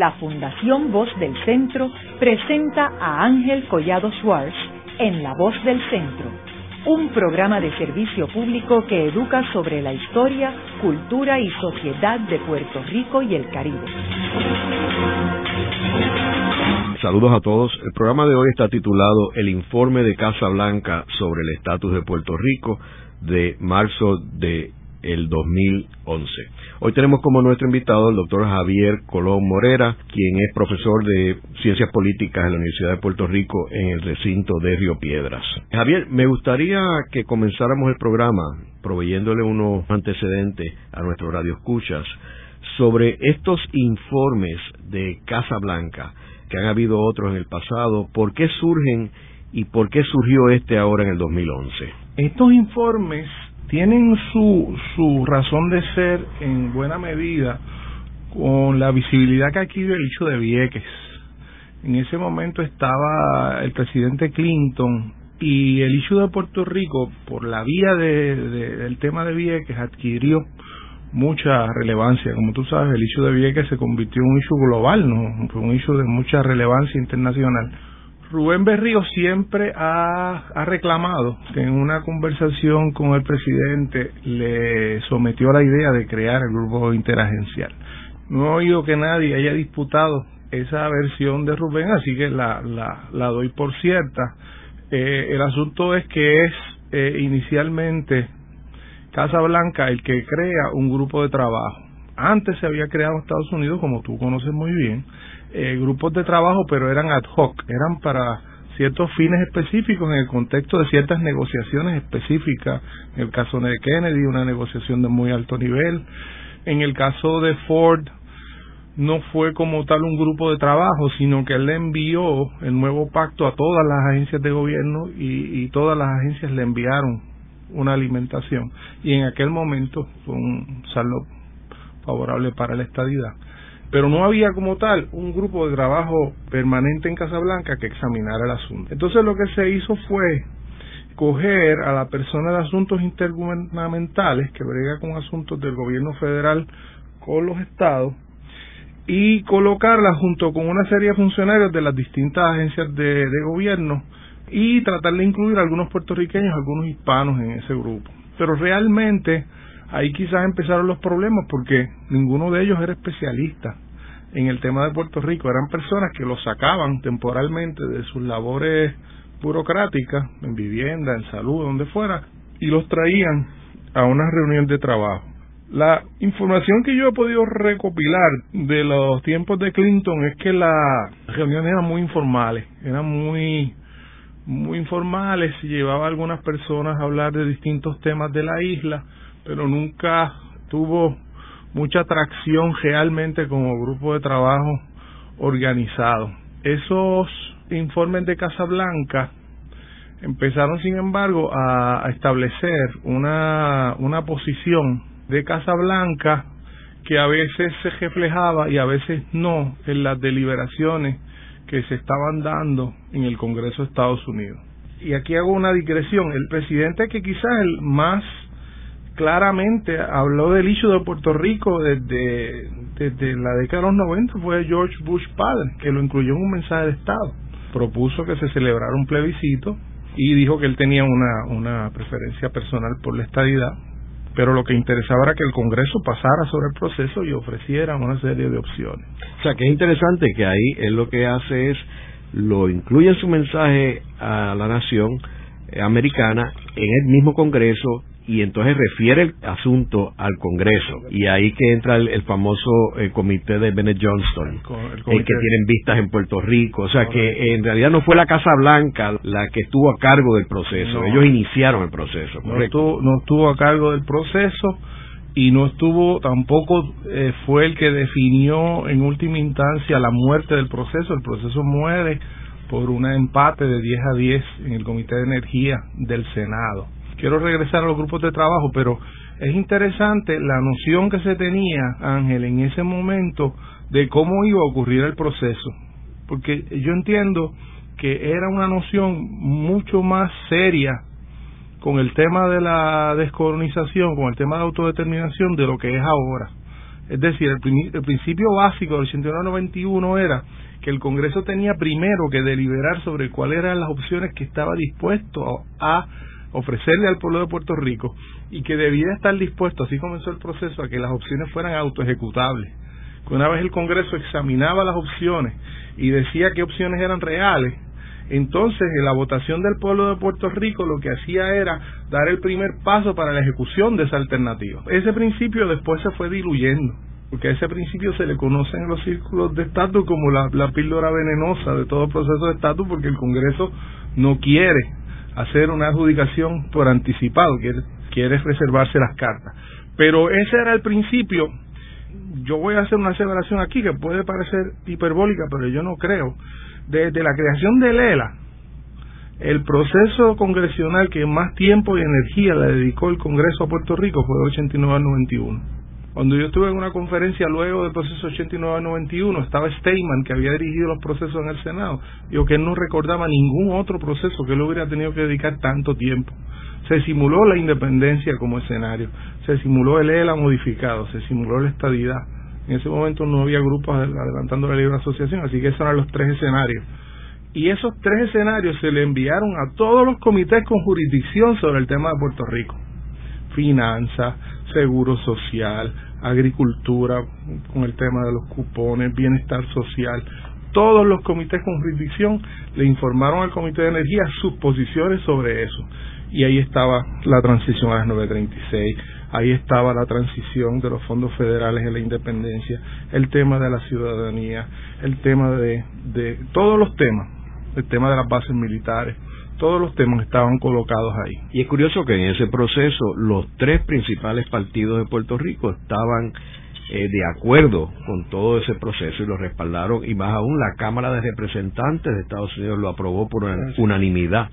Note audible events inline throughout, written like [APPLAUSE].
la Fundación Voz del Centro presenta a Ángel Collado Schwartz en La Voz del Centro, un programa de servicio público que educa sobre la historia, cultura y sociedad de Puerto Rico y el Caribe. Saludos a todos. El programa de hoy está titulado El informe de Casa Blanca sobre el estatus de Puerto Rico de marzo de el 2011. Hoy tenemos como nuestro invitado el doctor Javier Colón Morera, quien es profesor de Ciencias Políticas en la Universidad de Puerto Rico en el recinto de Río Piedras. Javier, me gustaría que comenzáramos el programa proveyéndole unos antecedentes a nuestros radioescuchas sobre estos informes de Casa Blanca, que han habido otros en el pasado, por qué surgen y por qué surgió este ahora en el 2011. Estos informes tienen su, su razón de ser en buena medida con la visibilidad que adquirió el hecho de Vieques. En ese momento estaba el presidente Clinton y el issue de Puerto Rico, por la vía de, del tema de Vieques, adquirió mucha relevancia. Como tú sabes, el issue de Vieques se convirtió en un issue global, ¿no? Un issue de mucha relevancia internacional. Rubén Berrío siempre ha, reclamado que en una conversación con el presidente le sometió la idea de crear el grupo interagencial. No he oído que nadie haya disputado esa versión de Rubén, así que la, la, doy por cierta. Eh, el asunto es que es eh, inicialmente Casa Blanca el que crea un grupo de trabajo. Antes se había creado Estados Unidos, como tú conoces muy bien, eh, grupos de trabajo, pero eran ad hoc, eran para ciertos fines específicos en el contexto de ciertas negociaciones específicas. En el caso de Kennedy, una negociación de muy alto nivel. En el caso de Ford, no fue como tal un grupo de trabajo, sino que él le envió el nuevo pacto a todas las agencias de gobierno y, y todas las agencias le enviaron una alimentación. Y en aquel momento fue un saldo favorable para la estadidad pero no había como tal un grupo de trabajo permanente en Casablanca que examinara el asunto. Entonces lo que se hizo fue coger a la persona de asuntos intergubernamentales que brega con asuntos del gobierno federal con los estados y colocarla junto con una serie de funcionarios de las distintas agencias de, de gobierno y tratar de incluir a algunos puertorriqueños, algunos hispanos en ese grupo. Pero realmente ahí quizás empezaron los problemas porque ninguno de ellos era especialista en el tema de Puerto Rico. Eran personas que los sacaban temporalmente de sus labores burocráticas, en vivienda, en salud, donde fuera, y los traían a una reunión de trabajo. La información que yo he podido recopilar de los tiempos de Clinton es que las reuniones eran muy informales, eran muy muy informales, llevaba algunas personas a hablar de distintos temas de la isla, pero nunca tuvo mucha atracción realmente como grupo de trabajo organizado. Esos informes de Casablanca empezaron, sin embargo, a, establecer una, una posición de Casablanca que a veces se reflejaba y a veces no en las deliberaciones que se estaban dando en el Congreso de Estados Unidos. Y aquí hago una digresión. El presidente que quizás el más claramente habló del issue de Puerto Rico desde, la década de los 90 fue George Bush padre, que lo incluyó en un mensaje de Estado. Propuso que se celebrara un plebiscito y dijo que él tenía una, una preferencia personal por la estadidad, pero lo que interesaba era que el Congreso pasara sobre el proceso y ofreciera una serie de opciones. O sea, que es interesante que ahí él lo que hace es lo incluye en su mensaje a la nación eh, americana en el mismo Congreso y entonces refiere el asunto al Congreso. Y ahí que entra el, famoso eh, comité de Bennett Johnston el, que tienen vistas en Puerto Rico. O sea que en realidad no fue la Casa Blanca la que estuvo a cargo del proceso. Ellos iniciaron el proceso no estuvo, no estuvo a cargo del proceso y no estuvo tampoco eh, fue el que definió en última instancia la muerte del proceso. El proceso muere por un empate de 10 a 10 en el Comité de Energía del Senado quiero regresar a los grupos de trabajo, pero es interesante la noción que se tenía, Ángel, en ese momento de cómo iba a ocurrir el proceso, porque yo entiendo que era una noción mucho más seria con el tema de la descolonización, con el tema de autodeterminación de lo que es ahora. Es decir, el, principio básico del 89-91 era que el Congreso tenía primero que deliberar sobre cuáles eran las opciones que estaba dispuesto a ofrecerle al pueblo de Puerto Rico y que debía estar dispuesto, así comenzó el proceso, a que las opciones fueran autoejecutables. Que una vez el Congreso examinaba las opciones y decía qué opciones eran reales, entonces en la votación del pueblo de Puerto Rico lo que hacía era dar el primer paso para la ejecución de esa alternativa. Ese principio después se fue diluyendo porque a ese principio se le conoce en los círculos de estatus como la, la píldora venenosa de todo proceso de estatus porque el Congreso no quiere hacer una adjudicación por anticipado, quiere, quiere reservarse las cartas. Pero ese era el principio. Yo voy a hacer una aseveración aquí que puede parecer hiperbólica, pero yo no creo. Desde la creación de Lela, el proceso congresional que más tiempo y energía le dedicó el Congreso a Puerto Rico fue de 89 al 91 cuando yo estuve en una conferencia luego del proceso 89-91, estaba Steinman, que había dirigido los procesos en el Senado, dijo que él no recordaba ningún otro proceso que él hubiera tenido que dedicar tanto tiempo. Se simuló la independencia como escenario, se simuló el ELA modificado, se simuló la estadidad. En ese momento no había grupos adelantando la libre asociación, así que esos eran los tres escenarios. Y esos tres escenarios se le enviaron a todos los comités con jurisdicción sobre el tema de Puerto Rico. Finanzas, seguro social, agricultura, con el tema de los cupones, bienestar social. Todos los comités con jurisdicción le informaron al Comité de Energía sus posiciones sobre eso. Y ahí estaba la transición a las 936, ahí estaba la transición de los fondos federales en la independencia, el tema de la ciudadanía, el tema de, de todos los temas, el tema de las bases militares, todos los temas estaban colocados ahí. Y es curioso que en ese proceso los tres principales partidos de Puerto Rico estaban eh, de acuerdo con todo ese proceso y lo respaldaron y más aún la Cámara de Representantes de Estados Unidos lo aprobó por unanimidad.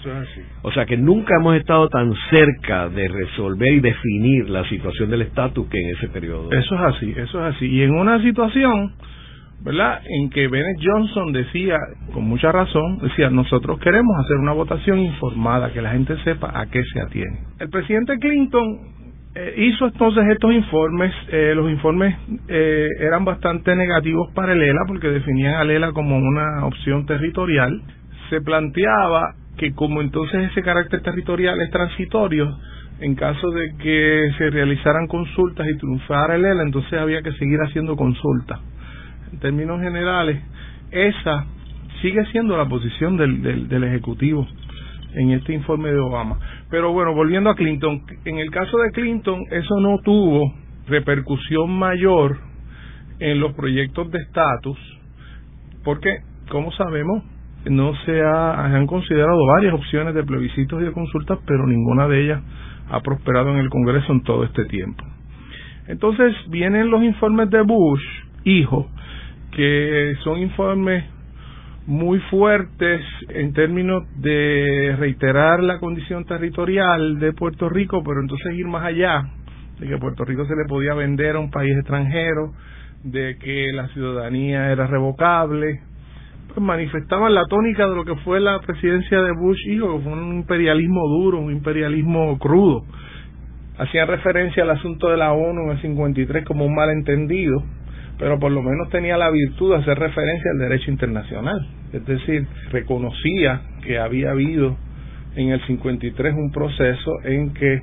O sea que nunca hemos estado tan cerca de resolver y definir la situación del estatus que en ese periodo. Eso es así, eso es así. Y en una situación ¿verdad? En que Bennett Johnson decía, con mucha razón, decía, nosotros queremos hacer una votación informada, que la gente sepa a qué se atiene. El presidente Clinton eh, hizo entonces estos informes, eh, los informes eh, eran bastante negativos para el ELA porque definían a ELA como una opción territorial. Se planteaba que como entonces ese carácter territorial es transitorio, en caso de que se realizaran consultas y triunfara el ELA, entonces había que seguir haciendo consultas en términos generales, esa sigue siendo la posición del, del, Ejecutivo en este informe de Obama. Pero bueno, volviendo a Clinton, en el caso de Clinton, eso no tuvo repercusión mayor en los proyectos de estatus, porque, como sabemos, no se han considerado varias opciones de plebiscitos y de consultas, pero ninguna de ellas ha prosperado en el Congreso en todo este tiempo. Entonces vienen los informes de Bush, hijo, que son informes muy fuertes en términos de reiterar la condición territorial de Puerto Rico, pero entonces ir más allá, de que Puerto Rico se le podía vender a un país extranjero, de que la ciudadanía era revocable, pues manifestaban la tónica de lo que fue la presidencia de Bush hijo, fue un imperialismo duro, un imperialismo crudo. Hacían referencia al asunto de la ONU en el 53 como un malentendido, pero por lo menos tenía la virtud de hacer referencia al derecho internacional. Es decir, reconocía que había habido en el 53 un proceso en que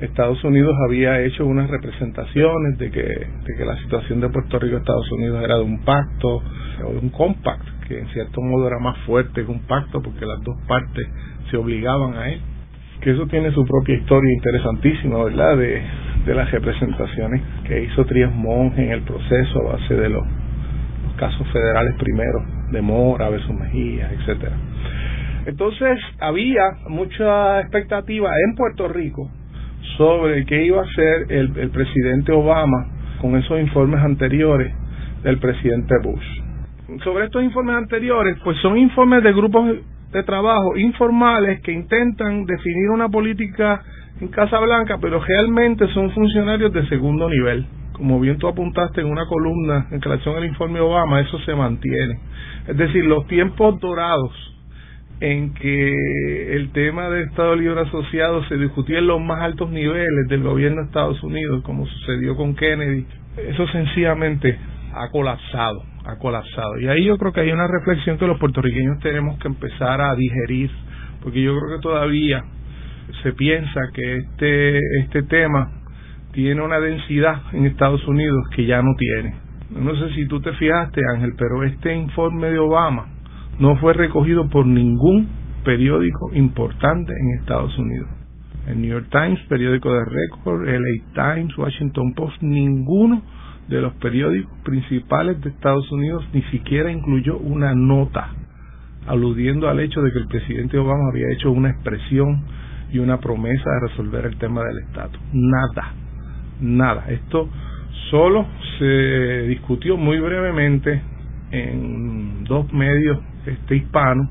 Estados Unidos había hecho unas representaciones de que, de que la situación de Puerto Rico Estados Unidos era de un pacto o de un compact, que en cierto modo era más fuerte que un pacto porque las dos partes se obligaban a él que eso tiene su propia historia interesantísima, ¿verdad? De, de las representaciones que hizo Trías Monge en el proceso a base de los, casos federales primero, de Mora, Beso Mejía, etcétera. Entonces había mucha expectativa en Puerto Rico sobre qué iba a hacer el, el presidente Obama con esos informes anteriores del presidente Bush. Sobre estos informes anteriores, pues son informes de grupos de trabajo informales que intentan definir una política en Casa Blanca, pero realmente son funcionarios de segundo nivel. Como bien tú apuntaste en una columna en relación al informe Obama, eso se mantiene. Es decir, los tiempos dorados en que el tema de Estado Libre Asociado se discutía en los más altos niveles del gobierno de Estados Unidos, como sucedió con Kennedy eso sencillamente ha colapsado, ha colapsado. Y ahí yo creo que hay una reflexión que los puertorriqueños tenemos que empezar a digerir, porque yo creo que todavía se piensa que este, este tema tiene una densidad en Estados Unidos que ya no tiene. No sé si tú te fijaste, Ángel, pero este informe de Obama no fue recogido por ningún periódico importante en Estados Unidos. El New York Times, periódico de récord, LA Times, Washington Post, ninguno de los periódicos principales de Estados Unidos ni siquiera incluyó una nota aludiendo al hecho de que el presidente Obama había hecho una expresión y una promesa de resolver el tema del estatus. Nada, nada. Esto solo se discutió muy brevemente en dos medios este hispanos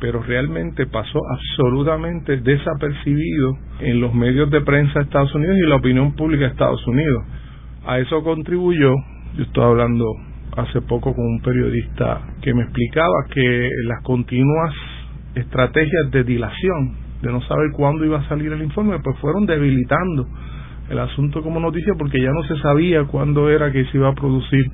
pero realmente pasó absolutamente desapercibido en los medios de prensa de Estados Unidos y la opinión pública de Estados Unidos. A eso contribuyó, yo estaba hablando hace poco con un periodista que me explicaba que las continuas estrategias de dilación, de no saber cuándo iba a salir el informe, pues fueron debilitando el asunto como noticia porque ya no se sabía cuándo era que se iba a producir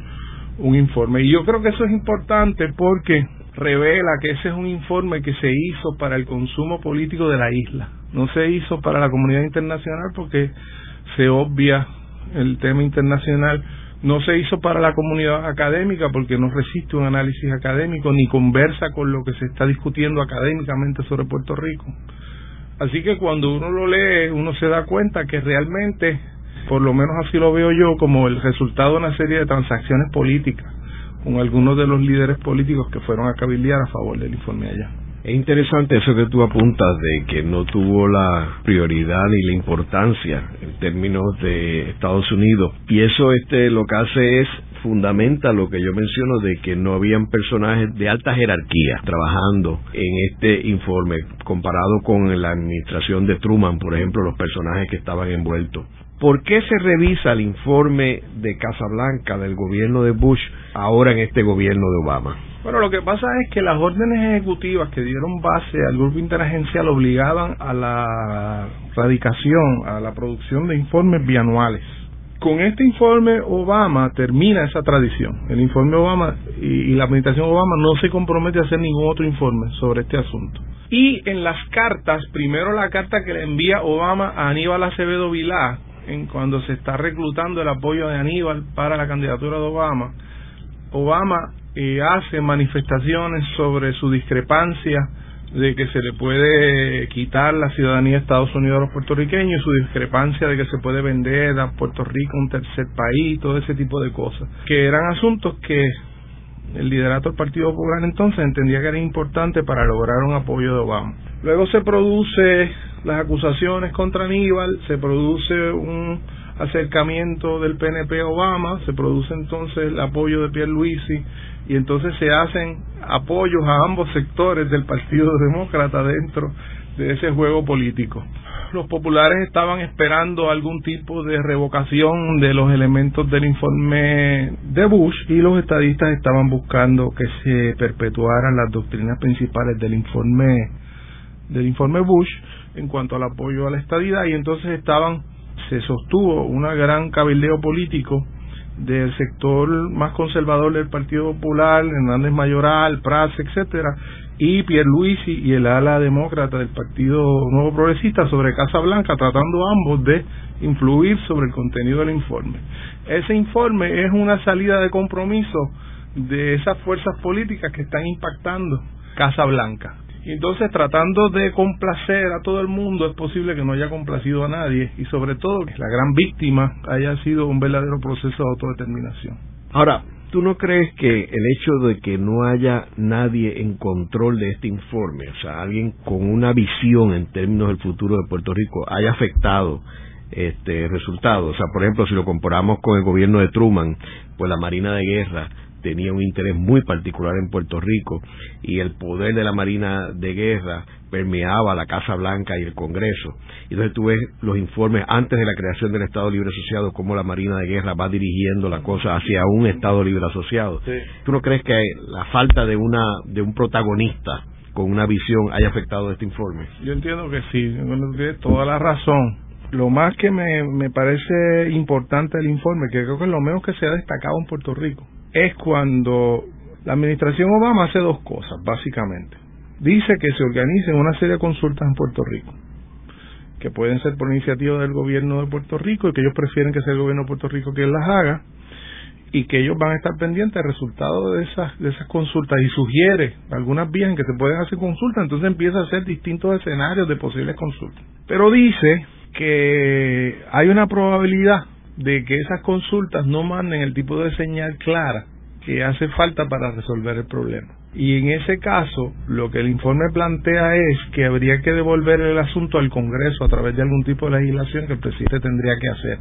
un informe. Y yo creo que eso es importante porque revela que ese es un informe que se hizo para el consumo político de la isla. No se hizo para la comunidad internacional porque se obvia el tema internacional. No se hizo para la comunidad académica porque no resiste un análisis académico ni conversa con lo que se está discutiendo académicamente sobre Puerto Rico. Así que cuando uno lo lee, uno se da cuenta que realmente, por lo menos así lo veo yo, como el resultado de una serie de transacciones políticas con algunos de los líderes políticos que fueron a cabildear a favor del informe allá. Es interesante eso que tú apuntas de que no tuvo la prioridad y la importancia en términos de Estados Unidos. Y eso este lo que hace es fundamenta lo que yo menciono de que no habían personajes de alta jerarquía trabajando en este informe comparado con la administración de Truman, por ejemplo, los personajes que estaban envueltos. ¿Por qué se revisa el informe de Casablanca del gobierno de Bush ahora en este gobierno de Obama? Bueno, lo que pasa es que las órdenes ejecutivas que dieron base al grupo interagencial obligaban a la radicación, a la producción de informes bianuales. Con este informe Obama termina esa tradición. El informe Obama y, la administración Obama no se compromete a hacer ningún otro informe sobre este asunto. Y en las cartas, primero la carta que le envía Obama a Aníbal Acevedo Vilá, en cuando se está reclutando el apoyo de Aníbal para la candidatura de Obama, Obama eh, hace manifestaciones sobre su discrepancia de que se le puede quitar la ciudadanía de Estados Unidos a los puertorriqueños y su discrepancia de que se puede vender a Puerto Rico un tercer país, todo ese tipo de cosas, que eran asuntos que el liderato del Partido Popular entonces entendía que era importante para lograr un apoyo de Obama. Luego se produce las acusaciones contra Aníbal, se produce un acercamiento del PNP a Obama, se produce entonces el apoyo de Pierre Luisi y entonces se hacen apoyos a ambos sectores del Partido Demócrata dentro de ese juego político. Los populares estaban esperando algún tipo de revocación de los elementos del informe de Bush y los estadistas estaban buscando que se perpetuaran las doctrinas principales del informe del informe Bush en cuanto al apoyo a la estadidad y entonces estaban se sostuvo una gran cabildeo político del sector más conservador del Partido Popular, Hernández Mayoral, Prats, etcétera, y Pierluisi y el ala demócrata del Partido Nuevo Progresista sobre Casa Blanca, tratando ambos de influir sobre el contenido del informe. Ese informe es una salida de compromiso de esas fuerzas políticas que están impactando Casa Blanca. Entonces tratando de complacer a todo el mundo es posible que no haya complacido a nadie y sobre todo que la gran víctima haya sido un verdadero proceso de autodeterminación. Ahora, ¿tú no crees que el hecho de que no haya nadie en control de este informe, o sea, alguien con una visión en términos del futuro de Puerto Rico, haya afectado este resultado? O sea, por ejemplo, si lo comparamos con el gobierno de Truman, pues la Marina de Guerra tenía un interés muy particular en Puerto Rico y el poder de la Marina de Guerra permeaba la Casa Blanca y el Congreso. Entonces tú ves los informes antes de la creación del Estado Libre Asociado, cómo la Marina de Guerra va dirigiendo la cosa hacia un Estado Libre Asociado. ¿Tú no crees que la falta de, una, de un protagonista con una visión haya afectado este informe? Yo entiendo que sí, tienes toda la razón lo más que me, me parece importante del informe, que creo que es lo menos que se ha destacado en Puerto Rico, es cuando la administración Obama hace dos cosas, básicamente. Dice que se organicen una serie de consultas en Puerto Rico, que pueden ser por iniciativa del gobierno de Puerto Rico y que ellos prefieren que sea el gobierno de Puerto Rico quien las haga, y que ellos van a estar pendientes del resultado de esas, de esas consultas y sugiere algunas vías en que se pueden hacer consultas, entonces empieza a hacer distintos escenarios de posibles consultas. Pero dice que hay una probabilidad de que esas consultas no manden el tipo de señal clara que hace falta para resolver el problema. Y en ese caso, lo que el informe plantea es que habría que devolver el asunto al Congreso a través de algún tipo de legislación que el presidente tendría que hacer.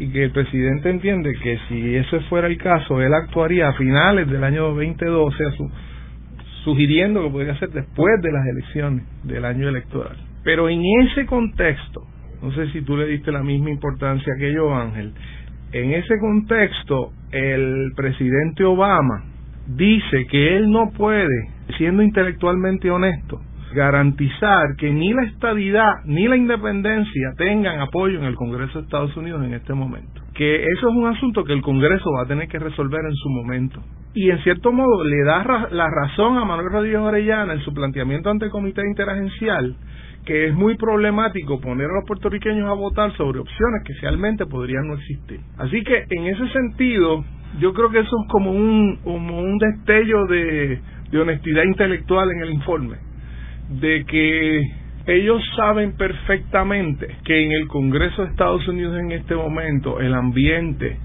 Y que el presidente entiende que si ese fuera el caso, él actuaría a finales del año 2012, sugiriendo que podría ser después de las elecciones del año electoral. Pero en ese contexto, no sé si tú le diste la misma importancia que yo, Ángel, en ese contexto, el presidente Obama dice que él no puede, siendo intelectualmente honesto, garantizar que ni la estabilidad ni la independencia tengan apoyo en el Congreso de Estados Unidos en este momento. Que eso es un asunto que el Congreso va a tener que resolver en su momento. Y en cierto modo le da la razón a Manuel Rodríguez Orellana en su planteamiento ante el Comité Interagencial que es muy problemático poner a los puertorriqueños a votar sobre opciones que realmente podrían no existir. Así que en ese sentido, yo creo que eso es como un, destello de, de honestidad intelectual en el informe, de que ellos saben perfectamente que en el Congreso de Estados Unidos en este momento el ambiente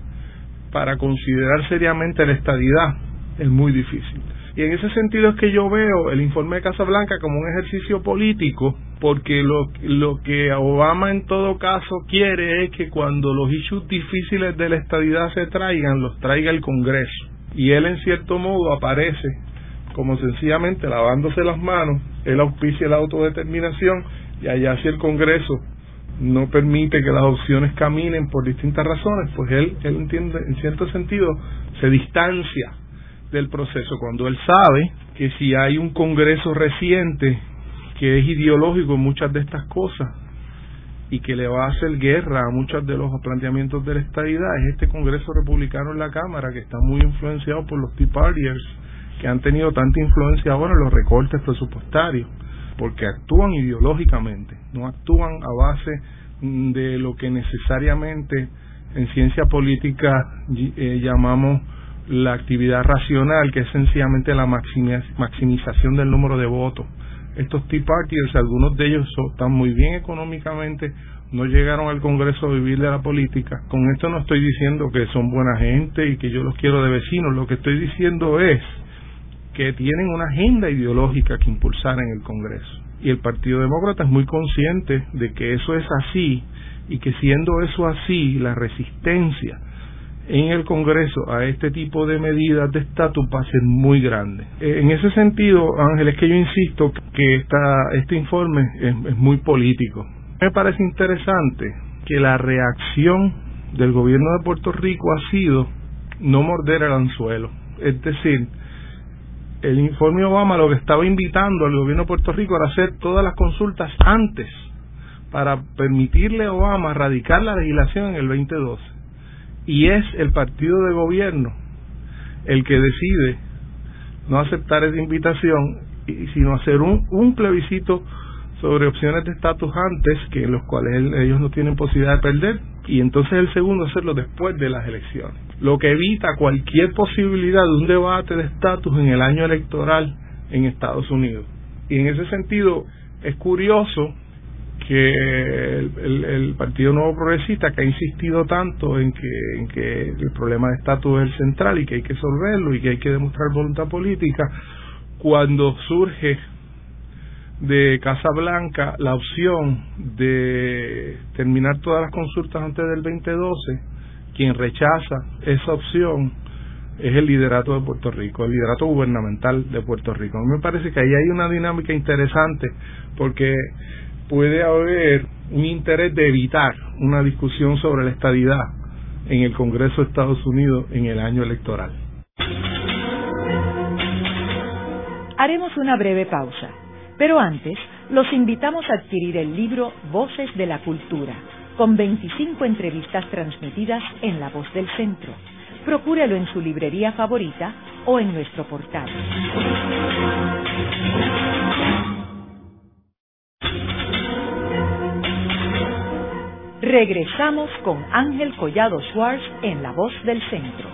para considerar seriamente la estadidad es muy difícil. Y en ese sentido es que yo veo el informe de Casablanca como un ejercicio político, porque lo, lo que Obama en todo caso quiere es que cuando los issues difíciles de la estadidad se traigan, los traiga el Congreso. Y él en cierto modo aparece como sencillamente lavándose las manos, él auspicia la autodeterminación y allá si el Congreso no permite que las opciones caminen por distintas razones, pues él, él entiende, en cierto sentido, se distancia del proceso cuando él sabe que si hay un Congreso reciente que es ideológico en muchas de estas cosas y que le va a hacer guerra a muchos de los planteamientos de la estadidad es este Congreso republicano en la Cámara que está muy influenciado por los Tea Partiers que han tenido tanta influencia ahora en los recortes presupuestarios porque actúan ideológicamente, no actúan a base de lo que necesariamente en ciencia política eh, llamamos la actividad racional, que es sencillamente la maximización del número de votos. Estos Tea Partiers, algunos de ellos están muy bien económicamente, no llegaron al Congreso a vivir de la política. Con esto no estoy diciendo que son buena gente y que yo los quiero de vecinos, lo que estoy diciendo es que tienen una agenda ideológica que impulsar en el Congreso. Y el Partido Demócrata es muy consciente de que eso es así y que siendo eso así, la resistencia en el Congreso a este tipo de medidas de estatus va a ser muy grande. Eh, en ese sentido, Ángel, es que yo insisto que esta, este informe es, muy político. Me parece interesante que la reacción del gobierno de Puerto Rico ha sido no morder el anzuelo. Es decir, el informe Obama lo que estaba invitando al gobierno de Puerto Rico era hacer todas las consultas antes para permitirle a Obama radicar la legislación en el 2012 y es el partido de gobierno el que decide no aceptar esa invitación sino hacer un, un plebiscito sobre opciones de estatus antes que los cuales ellos no tienen posibilidad de perder y entonces el segundo hacerlo después de las elecciones. Lo que evita cualquier posibilidad de un debate de estatus en el año electoral en Estados Unidos. Y en ese sentido es curioso que el, Partido Nuevo Progresista, que ha insistido tanto en que, en que el problema de estatus es el central y que hay que resolverlo y que hay que demostrar voluntad política, cuando surge de Casa Blanca la opción de terminar todas las consultas antes del 2012, quien rechaza esa opción es el liderato de Puerto Rico, el liderato gubernamental de Puerto Rico. A mí me parece que ahí hay una dinámica interesante porque puede haber un interés de evitar una discusión sobre la estadidad en el Congreso de Estados Unidos en el año electoral. Haremos una breve pausa, pero antes los invitamos a adquirir el libro Voces de la Cultura, con 25 entrevistas transmitidas en La Voz del Centro. Procúrelo en su librería favorita o en nuestro portal. Regresamos con Ángel Collado Schwartz en La Voz del Centro.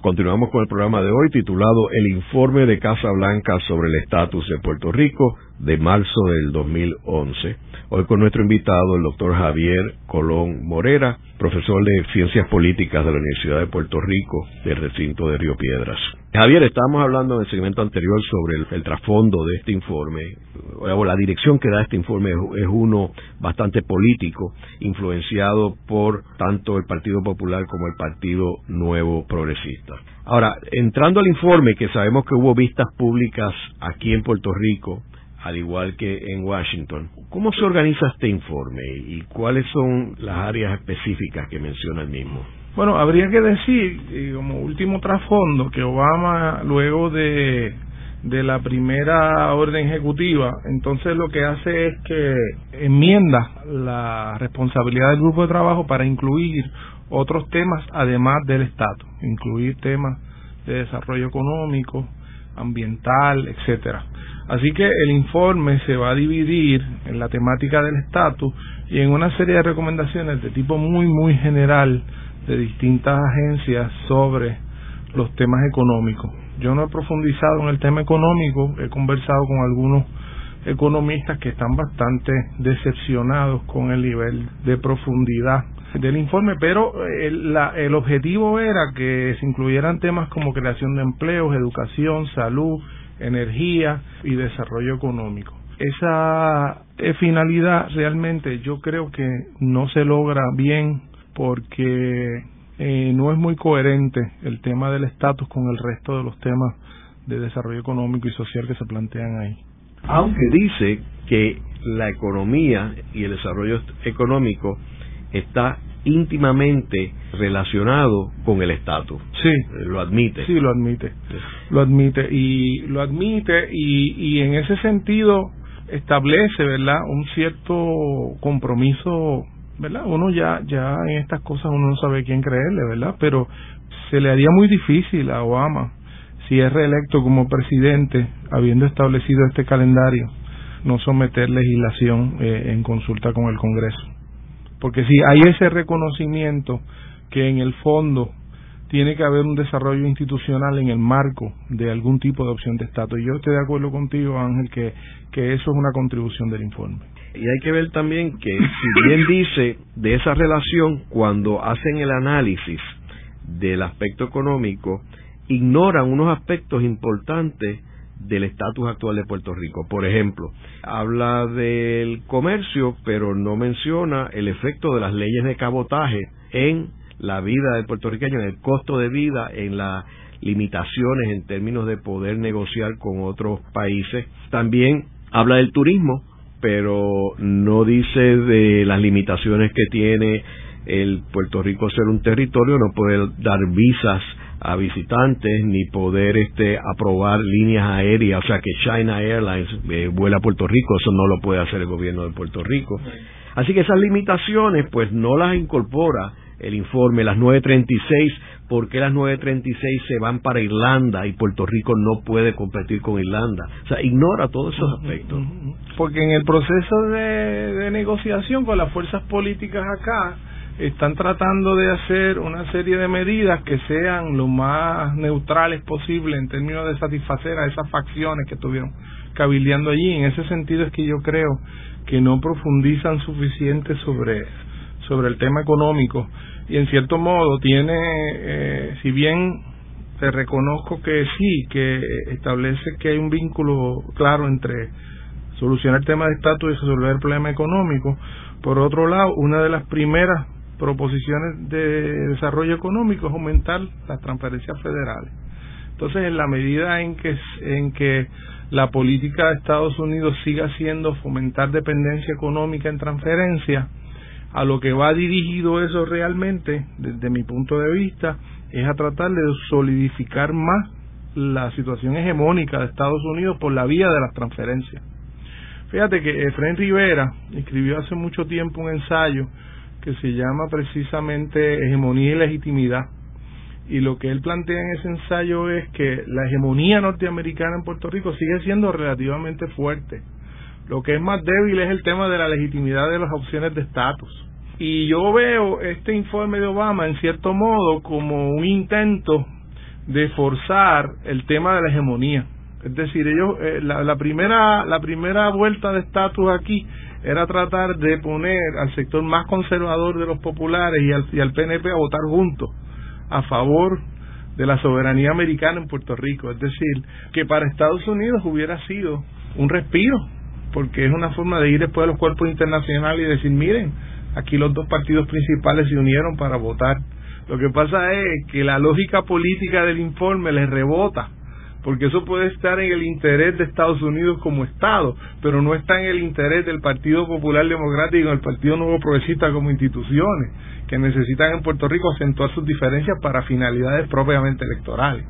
Continuamos con el programa de hoy titulado El informe de Casa Blanca sobre el estatus de Puerto Rico de marzo del 2011. Hoy con nuestro invitado, el doctor Javier Colón Morera, profesor de Ciencias Políticas de la Universidad de Puerto Rico, del recinto de Río Piedras. Javier, estábamos hablando en el segmento anterior sobre el, trasfondo de este informe, o la dirección que da este informe es, uno bastante político, influenciado por tanto el Partido Popular como el Partido Nuevo Progresista. Ahora, entrando al informe, que sabemos que hubo vistas públicas aquí en Puerto Rico, al igual que en Washington. ¿Cómo se organiza este informe y cuáles son las áreas específicas que menciona el mismo? Bueno, habría que decir, como último trasfondo, que Obama, luego de, de la primera orden ejecutiva, entonces lo que hace es que enmienda la responsabilidad del grupo de trabajo para incluir otros temas además del estatus, incluir temas de desarrollo económico, ambiental, etcétera. Así que el informe se va a dividir en la temática del estatus y en una serie de recomendaciones de tipo muy, muy general de distintas agencias sobre los temas económicos. Yo no he profundizado en el tema económico, he conversado con algunos economistas que están bastante decepcionados con el nivel de profundidad del informe, pero el, el objetivo era que se incluyeran temas como creación de empleos, educación, salud, energía y desarrollo económico. Esa eh, finalidad realmente yo creo que no se logra bien porque eh, no es muy coherente el tema del estatus con el resto de los temas de desarrollo económico y social que se plantean ahí. Aunque dice que la economía y el desarrollo económico está íntimamente relacionado con el estatus. Sí. Eh, lo admite. Sí, lo admite. Lo admite y lo admite y, y en ese sentido establece, ¿verdad? Un cierto compromiso, ¿verdad? Uno ya ya en estas cosas uno no sabe quién creerle, ¿verdad? Pero se le haría muy difícil a Obama si es reelecto como presidente, habiendo establecido este calendario, no someter legislación eh, en consulta con el Congreso porque si hay ese reconocimiento que en el fondo tiene que haber un desarrollo institucional en el marco de algún tipo de opción de estatus. Y yo estoy de acuerdo contigo, Ángel, que, que eso es una contribución del informe. Y hay que ver también que, si bien dice de esa relación, cuando hacen el análisis del aspecto económico, ignoran unos aspectos importantes del estatus actual de Puerto Rico. Por ejemplo, habla del comercio, pero no menciona el efecto de las leyes de cabotaje en la vida del puertorriqueño, en el costo de vida, en las limitaciones en términos de poder negociar con otros países. También habla del turismo, pero no dice de las limitaciones que tiene el Puerto Rico ser un territorio, no puede dar visas a visitantes ni poder este aprobar líneas aéreas, o sea que China Airlines eh, vuela a Puerto Rico, eso no lo puede hacer el gobierno de Puerto Rico. Así que esas limitaciones pues no las incorpora el informe, las 936, ¿por qué las 936 se van para Irlanda y Puerto Rico no puede competir con Irlanda? O sea, ignora todos esos aspectos. Porque en el proceso de negociación con las fuerzas políticas acá, están tratando de hacer una serie de medidas que sean lo más neutrales posible en términos de satisfacer a esas facciones que estuvieron cabildeando allí. En ese sentido es que yo creo que no profundizan suficiente sobre, sobre el tema económico y en cierto modo tiene, eh, si bien te reconozco que sí, que establece que hay un vínculo claro entre solucionar el tema de estatus y resolver el problema económico, por otro lado, una de las primeras proposiciones de desarrollo económico es aumentar las transferencias federales. Entonces, en la medida en que, en que la política de Estados Unidos siga siendo fomentar dependencia económica en transferencia, a lo que va dirigido eso realmente, desde mi punto de vista, es a tratar de solidificar más la situación hegemónica de Estados Unidos por la vía de las transferencias. Fíjate que Efraín Rivera escribió hace mucho tiempo un ensayo que se llama precisamente Hegemonía y Legitimidad. Y lo que él plantea en ese ensayo es que la hegemonía norteamericana en Puerto Rico sigue siendo relativamente fuerte. Lo que es más débil es el tema de la legitimidad de las opciones de estatus. Y yo veo este informe de Obama, en cierto modo, como un intento de forzar el tema de la hegemonía. Es decir, ellos eh, la, primera la primera vuelta de estatus aquí era tratar de poner al sector más conservador de los populares y al, y al PNP a votar juntos a favor de la soberanía americana en Puerto Rico. Es decir, que para Estados Unidos hubiera sido un respiro, porque es una forma de ir después a los cuerpos internacionales y decir, miren, aquí los dos partidos principales se unieron para votar. Lo que pasa es que la lógica política del informe les rebota porque eso puede estar en el interés de Estados Unidos como Estado, pero no está en el interés del Partido Popular Democrático y del Partido Nuevo Progresista como instituciones, que necesitan en Puerto Rico acentuar sus diferencias para finalidades propiamente electorales.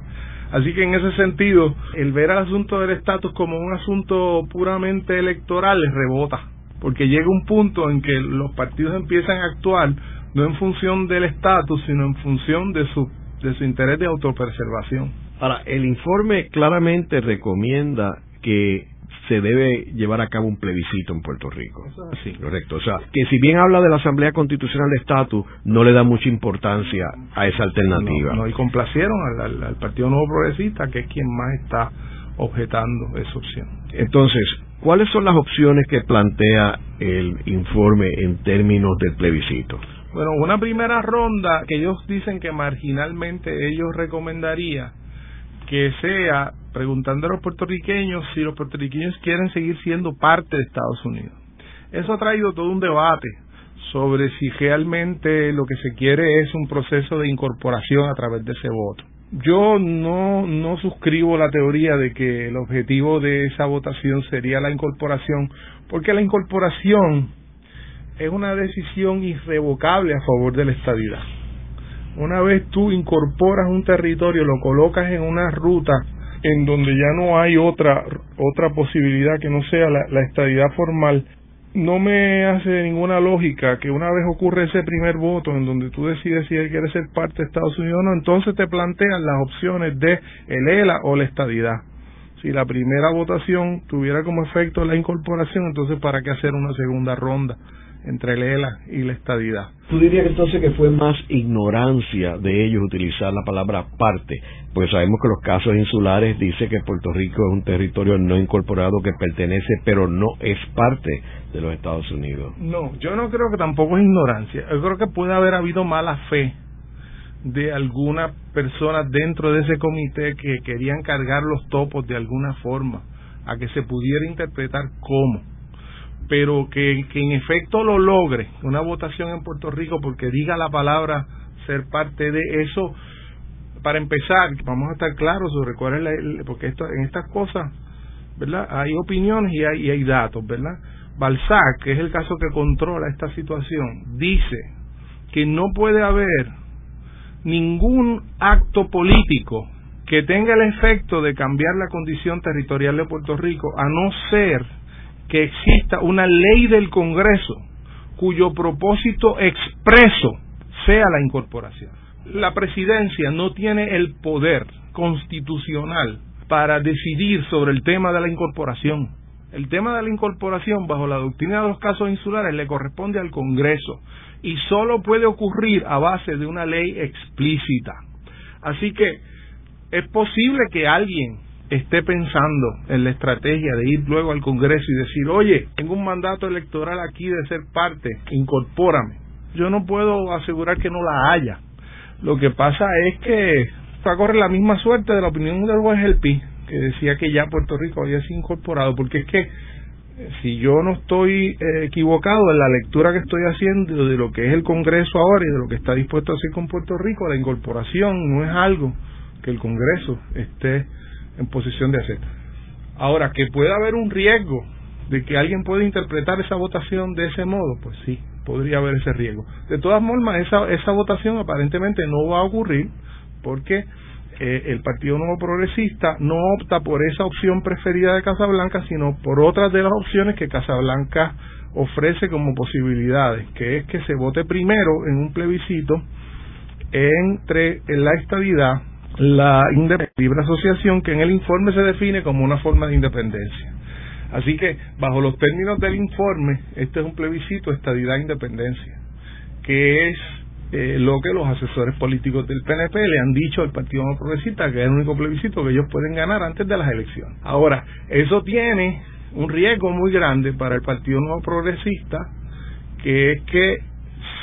Así que en ese sentido, el ver al asunto del estatus como un asunto puramente electoral les rebota, porque llega un punto en que los partidos empiezan a actuar no en función del estatus, sino en función de su, de su interés de autopreservación. Ahora, el informe claramente recomienda que se debe llevar a cabo un plebiscito en Puerto Rico. Sí. Correcto. O sea, que si bien habla de la Asamblea Constitucional de Estatus, no le da mucha importancia a esa alternativa. No, y complacieron al, Partido Nuevo Progresista, que es quien más está objetando esa opción. Entonces, ¿cuáles son las opciones que plantea el informe en términos del plebiscito? Bueno, una primera ronda que ellos dicen que marginalmente ellos recomendaría que sea preguntando a los puertorriqueños si los puertorriqueños quieren seguir siendo parte de Estados Unidos. Eso ha traído todo un debate sobre si realmente lo que se quiere es un proceso de incorporación a través de ese voto. Yo no, no suscribo la teoría de que el objetivo de esa votación sería la incorporación, porque la incorporación es una decisión irrevocable a favor de la estabilidad. Una vez tú incorporas un territorio, lo colocas en una ruta en donde ya no hay otra otra posibilidad que no sea la, la estadidad formal, no me hace ninguna lógica que una vez ocurre ese primer voto en donde tú decides si él quiere ser parte de Estados Unidos o no, entonces te plantean las opciones de el ELA o la estadidad. Si la primera votación tuviera como efecto la incorporación, entonces ¿para qué hacer una segunda ronda? Entre el ELA y la estadidad. ¿Tú dirías entonces que fue más ignorancia de ellos utilizar la palabra parte? Pues sabemos que los casos insulares dice que Puerto Rico es un territorio no incorporado que pertenece pero no es parte de los Estados Unidos. No, yo no creo que tampoco es ignorancia. Yo creo que puede haber habido mala fe de alguna persona dentro de ese comité que querían cargar los topos de alguna forma a que se pudiera interpretar cómo pero que, que en efecto lo logre, una votación en Puerto Rico porque diga la palabra ser parte de eso, para empezar, vamos a estar claros, recuerden, porque esto, en estas cosas, ¿verdad? Hay opiniones y hay, y hay datos, ¿verdad? Balzac, que es el caso que controla esta situación, dice que no puede haber ningún acto político que tenga el efecto de cambiar la condición territorial de Puerto Rico, a no ser que exista una ley del Congreso cuyo propósito expreso sea la incorporación. La presidencia no tiene el poder constitucional para decidir sobre el tema de la incorporación. El tema de la incorporación, bajo la doctrina de los casos insulares, le corresponde al Congreso y solo puede ocurrir a base de una ley explícita. Así que es posible que alguien esté pensando en la estrategia de ir luego al Congreso y decir, oye, tengo un mandato electoral aquí de ser parte, incorpórame. Yo no puedo asegurar que no la haya. Lo que pasa es que correr la misma suerte de la opinión del juez El Pi, que decía que ya Puerto Rico había sido incorporado, porque es que eh, si yo no estoy eh, equivocado en la lectura que estoy haciendo de lo que es el Congreso ahora y de lo que está dispuesto a hacer con Puerto Rico, la incorporación no es algo que el Congreso esté en posición de hacer. Ahora, que pueda haber un riesgo de que alguien pueda interpretar esa votación de ese modo, pues sí, podría haber ese riesgo. De todas formas, esa, esa votación aparentemente no va a ocurrir porque eh, el Partido Nuevo Progresista no opta por esa opción preferida de Casablanca, sino por otras de las opciones que Casablanca ofrece como posibilidades, que es que se vote primero en un plebiscito entre la estabilidad, la libre asociación, que en el informe se define como una forma de independencia. Así que, bajo los términos del informe, este es un plebiscito estadidad e independencia, que es eh, lo que los asesores políticos del PNP le han dicho al Partido No Progresista, que es el único plebiscito que ellos pueden ganar antes de las elecciones. Ahora, eso tiene un riesgo muy grande para el Partido Nuevo Progresista, que es que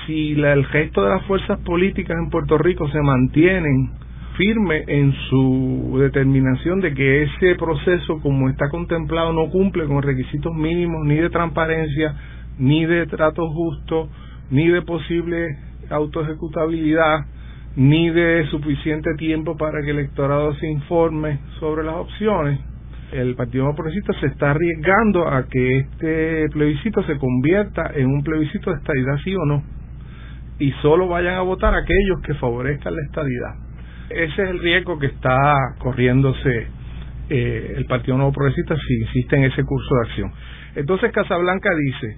si el gesto de las fuerzas políticas en Puerto Rico se mantienen firme en su determinación de que ese proceso como está contemplado no cumple con requisitos mínimos ni de transparencia, ni de trato justo, ni de posible autoejecutabilidad, ni de suficiente tiempo para que el electorado se informe sobre las opciones, el Partido Progresista se está arriesgando a que este plebiscito se convierta en un plebiscito de estadidad sí o no y solo vayan a votar aquellos que favorezcan la estadidad. Ese es el riesgo que está corriéndose eh, el Partido Nuevo Progresista si insiste en ese curso de acción. Entonces Casablanca dice,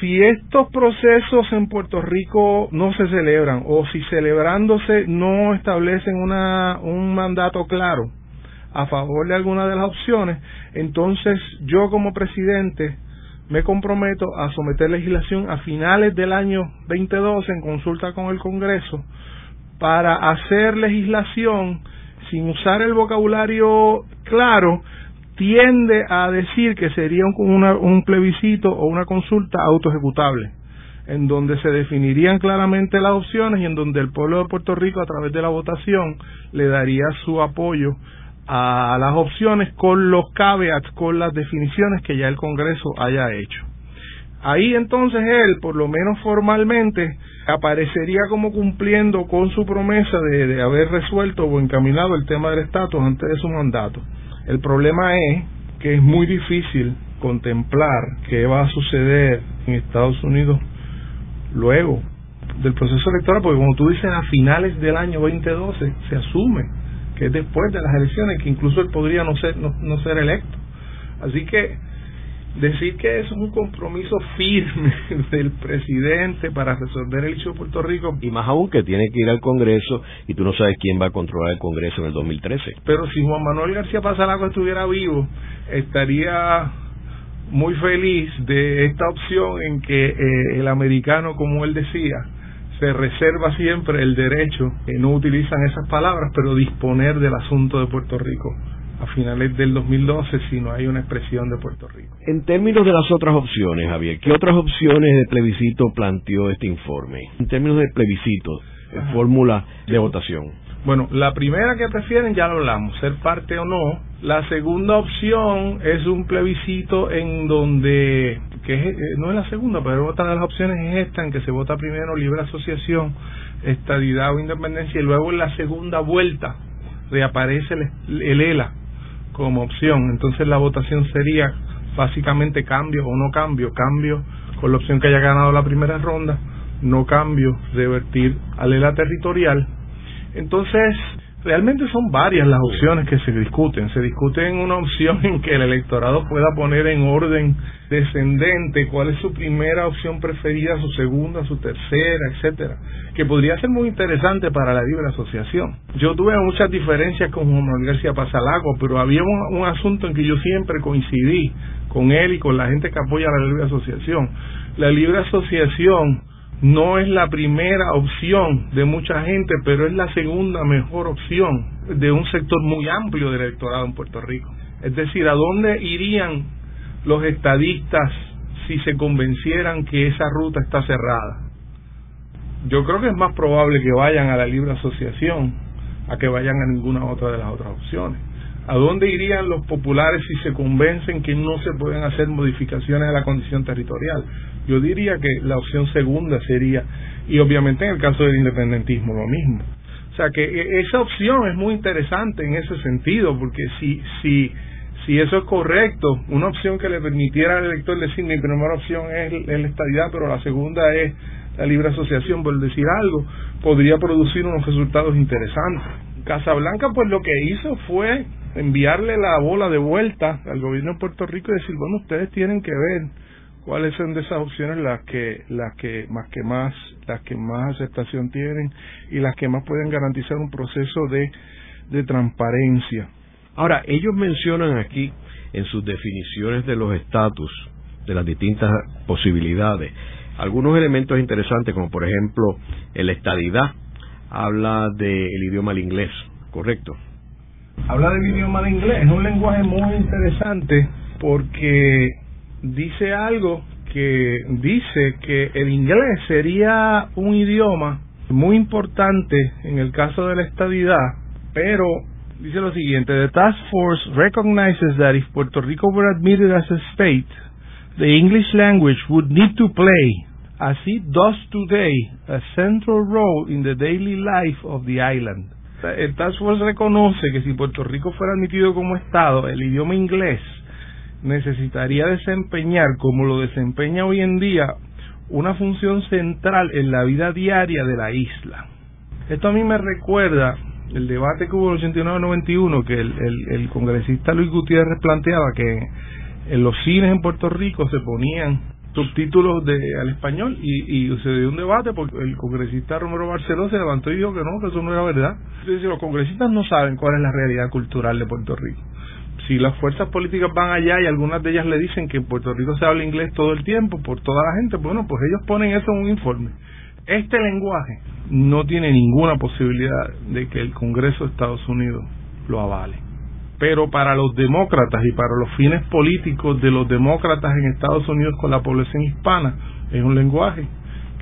si estos procesos en Puerto Rico no se celebran o si celebrándose no establecen una, un mandato claro a favor de alguna de las opciones, entonces yo como presidente me comprometo a someter legislación a finales del año 2012 en consulta con el Congreso para hacer legislación sin usar el vocabulario claro tiende a decir que sería un, plebiscito o una consulta autoejecutable en donde se definirían claramente las opciones y en donde el pueblo de Puerto Rico a través de la votación le daría su apoyo a las opciones con los caveats, con las definiciones que ya el Congreso haya hecho. Ahí entonces él, por lo menos formalmente, aparecería como cumpliendo con su promesa de, haber resuelto o encaminado el tema del estatus antes de su mandato. El problema es que es muy difícil contemplar qué va a suceder en Estados Unidos luego del proceso electoral, porque como tú dices, a finales del año 2012 se asume que es después de las elecciones, que incluso él podría no ser, no, ser electo. Así que decir que eso es un compromiso firme [LAUGHS] del presidente para resolver el hecho de Puerto Rico. Y más aún que tiene que ir al Congreso y tú no sabes quién va a controlar el Congreso en el 2013. Pero si Juan Manuel García Pasalaco estuviera vivo, estaría muy feliz de esta opción en que eh, el americano, como él decía, se reserva siempre el derecho, que no utilizan esas palabras, pero disponer del asunto de Puerto Rico a finales del 2012 si no hay una expresión de Puerto Rico. En términos de las otras opciones, Javier, ¿qué otras opciones de plebiscito planteó este informe? En términos de plebiscito, fórmula de votación. Bueno, la primera que prefieren ya lo hablamos, ser parte o no. La segunda opción es un plebiscito en donde, que eh, no es la segunda, pero otra de las opciones es esta, en que se vota primero libre asociación, estadidad o independencia, y luego en la segunda vuelta reaparece el, el ELA como opción. Entonces la votación sería básicamente cambio o no cambio, cambio con la opción que haya ganado la primera ronda, no cambio, revertir al ELA territorial entonces, realmente son varias las opciones que se discuten. Se discute una opción [LAUGHS] en que el electorado pueda poner en orden descendente cuál es su primera opción preferida, su segunda, su tercera, etcétera, que podría ser muy interesante para la libre asociación. Yo tuve muchas diferencias con Juan Manuel García Pasalago, pero había un, un asunto en que yo siempre coincidí con él y con la gente que apoya la libre asociación. La libre asociación no es la primera opción de mucha gente, pero es la segunda mejor opción de un sector muy amplio del electorado en Puerto Rico. Es decir, ¿a dónde irían los estadistas si se convencieran que esa ruta está cerrada? Yo creo que es más probable que vayan a la libre asociación a que vayan a ninguna otra de las otras opciones. ¿A dónde irían los populares si se convencen que no se pueden hacer modificaciones a la condición territorial? Yo diría que la opción segunda sería, y obviamente en el caso del independentismo lo mismo. O sea que e, esa opción es muy interesante en ese sentido, porque si, si, si eso es correcto, una opción que le permitiera al elector decir mi primera opción es, la estabilidad, pero la segunda es la libre asociación, por decir algo, podría producir unos resultados interesantes Casablanca pues lo que hizo fue enviarle la bola de vuelta al gobierno de Puerto Rico y decir, bueno, ustedes tienen que ver cuáles son de esas opciones las que las que más que más las que más aceptación tienen y las que más pueden garantizar un proceso de, de transparencia. Ahora, ellos mencionan aquí en sus definiciones de los estatus, de las distintas posibilidades, algunos elementos interesantes, como por ejemplo el estadidad, habla del idioma del inglés, ¿correcto? Habla del idioma del inglés, es un lenguaje muy interesante porque dice algo que dice que el inglés sería un idioma muy importante en el caso de la estadidad, pero dice lo siguiente, the task force recognizes that if Puerto Rico were admitted as a state, the English language would need to play, as it does today, a central role in the daily life of the island. El Task Force reconoce que si Puerto Rico fuera admitido como Estado, el idioma inglés necesitaría desempeñar, como lo desempeña hoy en día, una función central en la vida diaria de la isla. Esto a mí me recuerda el debate que hubo en el 89-91, que el, el, congresista Luis Gutiérrez planteaba que en los cines en Puerto Rico se ponían subtítulos de al español y, y se dio un debate porque el congresista Romero Barceló se levantó y dijo que no, que eso no era verdad. Entonces, los congresistas no saben cuál es la realidad cultural de Puerto Rico si las fuerzas políticas van allá y algunas de ellas le dicen que en Puerto Rico se habla inglés todo el tiempo por toda la gente, bueno, pues ellos ponen eso en un informe. Este lenguaje no tiene ninguna posibilidad de que el Congreso de Estados Unidos lo avale. Pero para los demócratas y para los fines políticos de los demócratas en Estados Unidos con la población hispana, es un lenguaje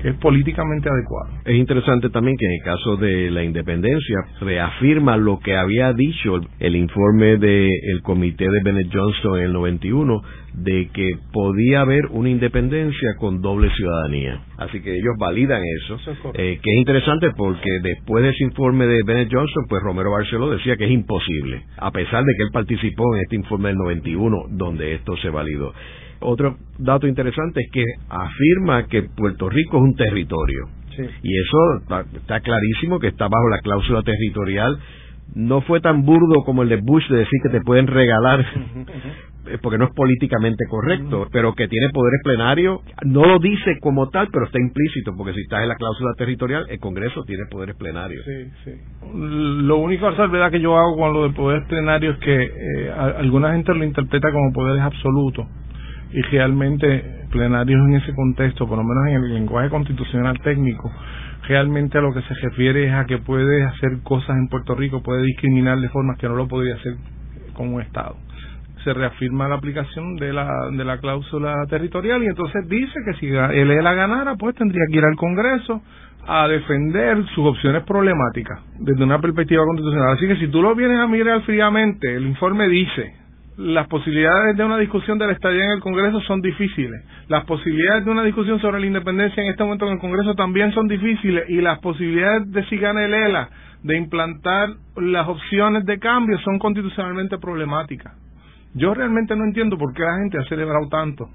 que es políticamente adecuado. Es interesante también que en el caso de la independencia reafirma lo que había dicho el informe del comité de Bennett Johnson en el 91 de que podía haber una independencia con doble ciudadanía. Así que ellos validan eso, eh, que es interesante porque después de ese informe de Bennett Johnson, pues Romero Barceló decía que es imposible, a pesar de que él participó en este informe del 91 donde esto se validó. Otro dato interesante es que afirma que Puerto Rico es un territorio. Y eso está, clarísimo que está bajo la cláusula territorial. No fue tan burdo como el de Bush de decir que te pueden regalar [LAUGHS] porque no es políticamente correcto, pero que tiene poderes plenarios, no lo dice como tal, pero está implícito, porque si estás en la cláusula territorial, el Congreso tiene poderes plenarios. Sí, sí. Lo único salvedad que yo hago con lo de poderes plenarios es que eh, alguna gente lo interpreta como poderes absolutos y realmente plenarios en ese contexto, por lo menos en el lenguaje constitucional técnico, realmente a lo que se refiere es a que puede hacer cosas en Puerto Rico, puede discriminar de formas que no lo podría hacer un Estado. Se reafirma la aplicación de la, de la cláusula territorial y entonces dice que si él la ganara, pues tendría que ir al Congreso a defender sus opciones problemáticas desde una perspectiva constitucional. Así que si tú lo vienes a mirar fríamente, el informe dice las posibilidades de una discusión de la estadía en el Congreso son difíciles. Las posibilidades de una discusión sobre la independencia en este momento en el Congreso también son difíciles y las posibilidades de si gana el ELA de implantar las opciones de cambio son constitucionalmente problemáticas. Yo realmente no entiendo por qué la gente ha celebrado tanto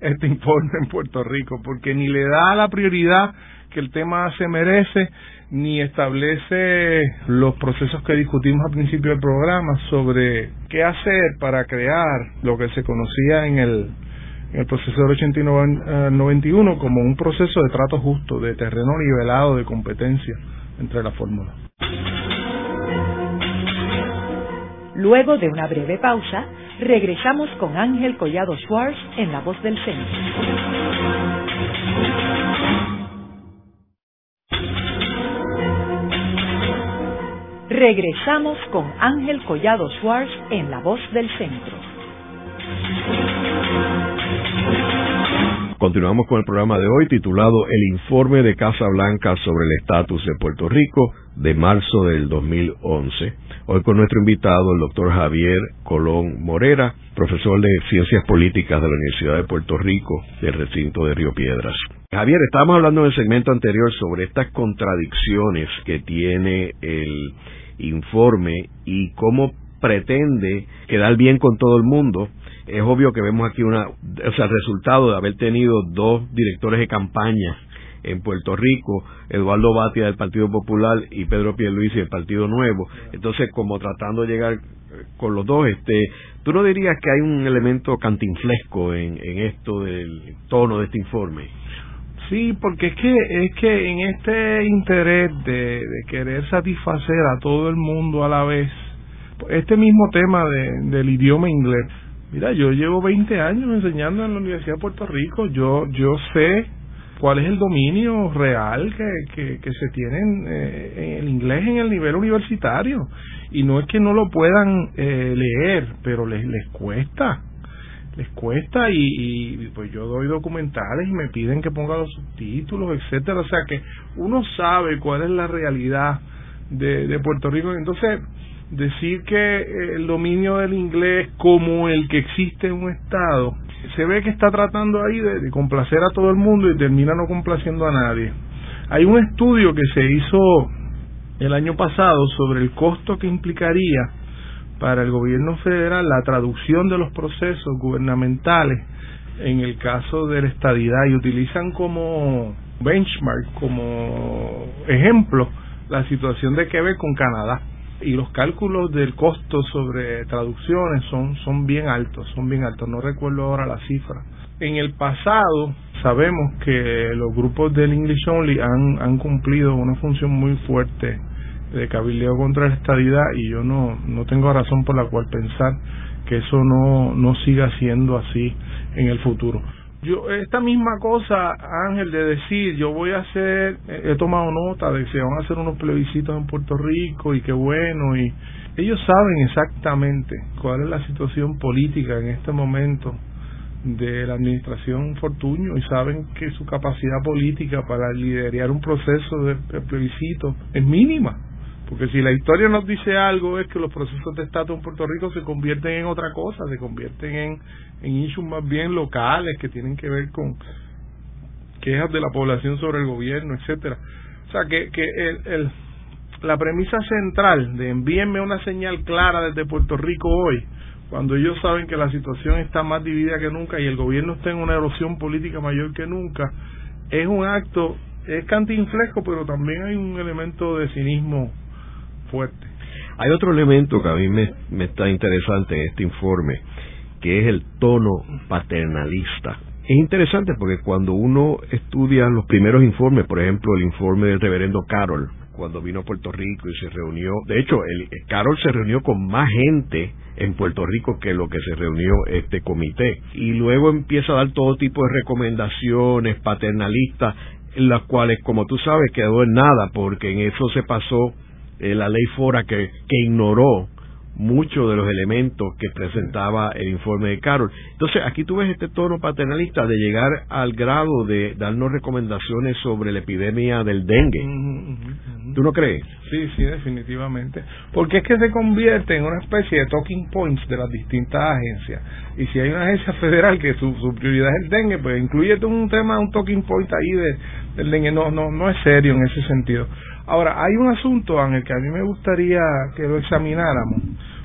este [LAUGHS] informe en Puerto Rico, porque ni le da la prioridad que el tema se merece, ni establece los procesos que discutimos al principio del programa sobre qué hacer para crear lo que se conocía en el, en el proceso del 89-91 eh, como un proceso de trato justo, de terreno nivelado de competencia entre las fórmulas. Luego de una breve pausa, regresamos con Ángel Collado Schwartz en La Voz del Centro. Regresamos con Ángel Collado Schwartz en La Voz del Centro. Continuamos con el programa de hoy titulado El informe de Casa Blanca sobre el estatus de Puerto Rico de marzo del 2011. Hoy con nuestro invitado, el doctor Javier Colón Morera, profesor de Ciencias Políticas de la Universidad de Puerto Rico del recinto de Río Piedras. Javier, estábamos hablando en el segmento anterior sobre estas contradicciones que tiene el informe y cómo pretende quedar bien con todo el mundo. Es obvio que vemos aquí una, o sea, el resultado de haber tenido dos directores de campaña en Puerto Rico, Eduardo Batia del Partido Popular y Pedro Pierluisi del Partido Nuevo. Entonces, como tratando de llegar con los dos, este, ¿tú no dirías que hay un elemento cantinflesco en, en esto del tono de este informe? Sí, porque es que es que en este interés de, querer satisfacer a todo el mundo a la vez, este mismo tema de, del idioma inglés, mira, yo llevo 20 años enseñando en la Universidad de Puerto Rico, yo yo sé cuál es el dominio real que, que, se tiene eh, en, el inglés en el nivel universitario. Y no es que no lo puedan eh, leer, pero les les cuesta les cuesta y, pues yo doy documentales y me piden que ponga los subtítulos, etcétera, o sea que uno sabe cuál es la realidad de, de Puerto Rico, entonces decir que el dominio del inglés como el que existe en un estado se ve que está tratando ahí de, de complacer a todo el mundo y termina no complaciendo a nadie. Hay un estudio que se hizo el año pasado sobre el costo que implicaría para el gobierno federal la traducción de los procesos gubernamentales en el caso de la estadidad y utilizan como benchmark, como ejemplo, la situación de Quebec con Canadá. Y los cálculos del costo sobre traducciones son, son bien altos, son bien altos, no recuerdo ahora la cifra. En el pasado sabemos que los grupos del English Only han, han cumplido una función muy fuerte de cabildeo contra la estadidad y yo no, no tengo razón por la cual pensar que eso no, no siga siendo así en el futuro. Yo, esta misma cosa, Ángel, de decir, yo voy a hacer, he tomado nota de que se van a hacer unos plebiscitos en Puerto Rico y qué bueno, y ellos saben exactamente cuál es la situación política en este momento de la administración Fortuño y saben que su capacidad política para liderar un proceso de plebiscito es mínima porque si la historia nos dice algo es que los procesos de estatus en Puerto Rico se convierten en otra cosa, se convierten en, en issues más bien locales que tienen que ver con quejas de la población sobre el gobierno, etcétera. O sea que, que el, el, la premisa central de envíenme una señal clara desde Puerto Rico hoy, cuando ellos saben que la situación está más dividida que nunca y el gobierno está en una erosión política mayor que nunca, es un acto, es cantinflesco, pero también hay un elemento de cinismo fuerte. Hay otro elemento que a mí me, está interesante en este informe, que es el tono paternalista. Es interesante porque cuando uno estudia los primeros informes, por ejemplo, el informe del reverendo Carol, cuando vino a Puerto Rico y se reunió, de hecho, el, Carol se reunió con más gente en Puerto Rico que lo que se reunió este comité. Y luego empieza a dar todo tipo de recomendaciones paternalistas, las cuales, como tú sabes, quedó en nada, porque en eso se pasó eh, la ley Fora que, que ignoró muchos de los elementos que presentaba el informe de Carol. Entonces, aquí tú ves este tono paternalista de llegar al grado de darnos recomendaciones sobre la epidemia del dengue. ¿Tú no crees? Sí, sí, definitivamente. Porque es que se convierte en una especie de talking points de las distintas agencias. Y si hay una agencia [LAUGHS] federal que su, su prioridad es el dengue, pues incluye un tema, un talking point ahí de, del dengue. No, no, no es serio en ese sentido. Ahora, hay un asunto en el que a mí me gustaría que lo examináramos,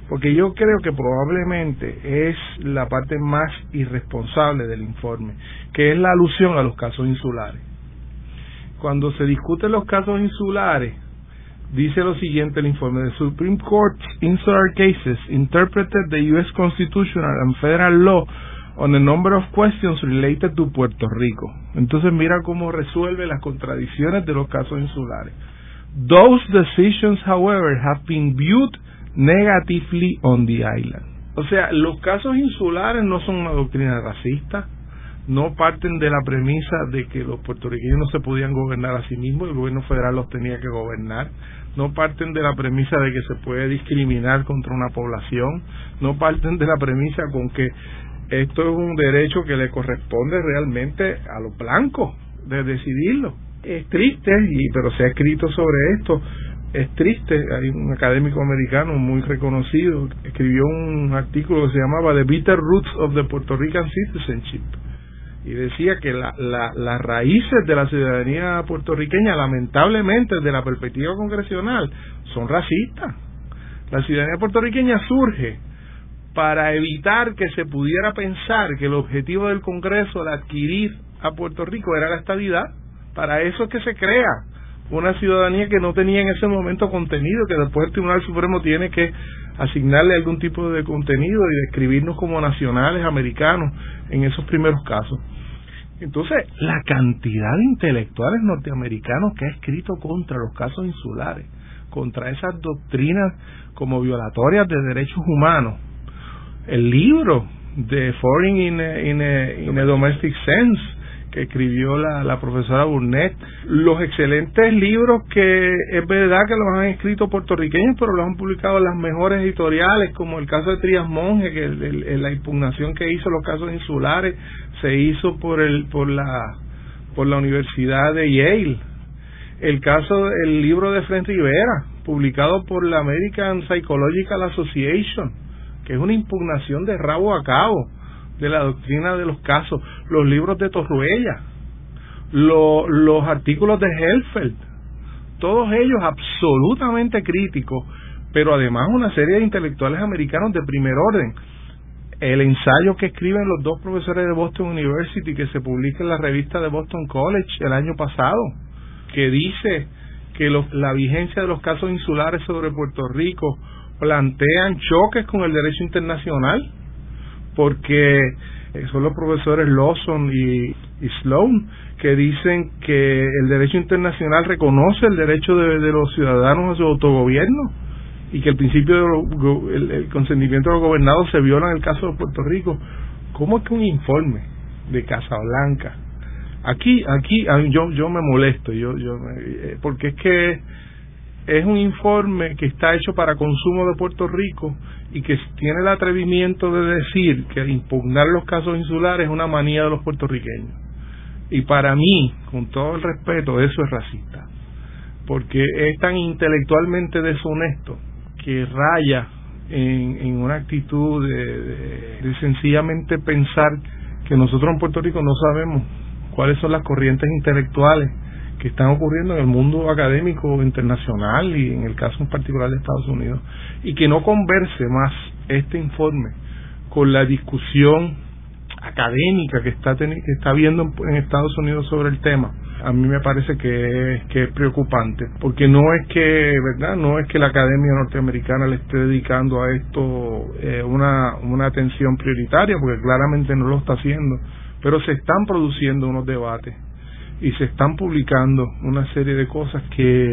porque yo creo que probablemente es la parte más irresponsable del informe, que es la alusión a los casos insulares. Cuando se discuten los casos insulares, dice lo siguiente el informe: The Supreme Court Insular Cases interpreted the U.S. Constitutional and Federal Law on a number of questions related to Puerto Rico. Entonces mira cómo resuelve las contradicciones de los casos insulares. Those decisions, however, have been viewed negatively on the island. O sea, los casos insulares no son una doctrina racista, no parten de la premisa de que los puertorriqueños no se podían gobernar a sí mismos, el gobierno federal los tenía que gobernar, no parten de la premisa de que se puede discriminar contra una población, no parten de la premisa con que esto es un derecho que le corresponde realmente a los blancos de decidirlo es triste, y, pero se ha escrito sobre esto, es triste, hay un académico americano muy reconocido, escribió un artículo que se llamaba The Bitter Roots of the Puerto Rican Citizenship, y decía que la, la, las raíces de la ciudadanía puertorriqueña, lamentablemente desde la perspectiva congresional, son racistas. La ciudadanía puertorriqueña surge para evitar que se pudiera pensar que el objetivo del Congreso de adquirir a Puerto Rico era la estabilidad Para eso es que se crea una ciudadanía que no tenía en ese momento contenido, que después el Tribunal Supremo tiene que asignarle algún tipo de contenido y describirnos como nacionales americanos en esos primeros casos. Entonces, la cantidad de intelectuales norteamericanos que ha escrito contra los casos insulares, contra esas doctrinas como violatorias de derechos humanos, el libro de Foreign in in a Domestic Sense, que escribió la, la profesora Burnett, los excelentes libros que es verdad que los han escrito puertorriqueños, pero los han publicado las mejores editoriales, como el caso de Trias Monge, que la impugnación que hizo los casos insulares se hizo por el por la por la Universidad de Yale. El caso el libro de Fred Rivera, publicado por la American Psychological Association, que es una impugnación de rabo a cabo de la doctrina de los casos, los libros de Torruella, los artículos de Helfeld, todos ellos absolutamente críticos, pero además una serie de intelectuales americanos de primer orden. El ensayo que escriben los dos profesores de Boston University que se publica en la revista de Boston College el año pasado, que dice que la vigencia de los casos insulares sobre Puerto Rico plantean choques con el derecho internacional porque eh, son los profesores Lawson y, Sloan que dicen que el derecho internacional reconoce el derecho de, los ciudadanos a su autogobierno y que el principio del consentimiento de los gobernados se viola en el caso de Puerto Rico. ¿Cómo es que un informe de Casablanca? Aquí, aquí, yo, yo me molesto, yo, yo, eh, porque es que es un informe que está hecho para consumo de Puerto Rico y que tiene el atrevimiento de decir que impugnar los casos insulares es una manía de los puertorriqueños. Y para mí, con todo el respeto, eso es racista. Porque es tan intelectualmente deshonesto que raya en, una actitud de, sencillamente pensar que nosotros en Puerto Rico no sabemos cuáles son las corrientes intelectuales que están ocurriendo en el mundo académico internacional y en el caso en particular de Estados Unidos y que no converse más este informe con la discusión académica que está que está viendo en Estados Unidos sobre el tema a mí me parece que es, que es preocupante porque no es que verdad no es que la academia norteamericana le esté dedicando a esto eh, una una atención prioritaria porque claramente no lo está haciendo pero se están produciendo unos debates y se están publicando una serie de cosas que,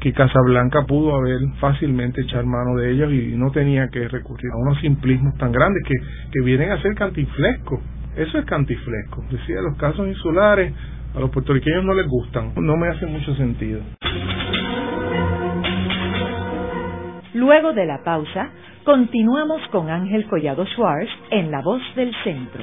que Casablanca pudo haber fácilmente echar mano de ellas y no tenía que recurrir a unos simplismos tan grandes que, que vienen a ser cantiflescos. Eso es cantiflesco. Decía, los casos insulares a los puertorriqueños no les gustan. No me hace mucho sentido. Luego de la pausa, continuamos con Ángel Collado Schwartz en La Voz del Centro.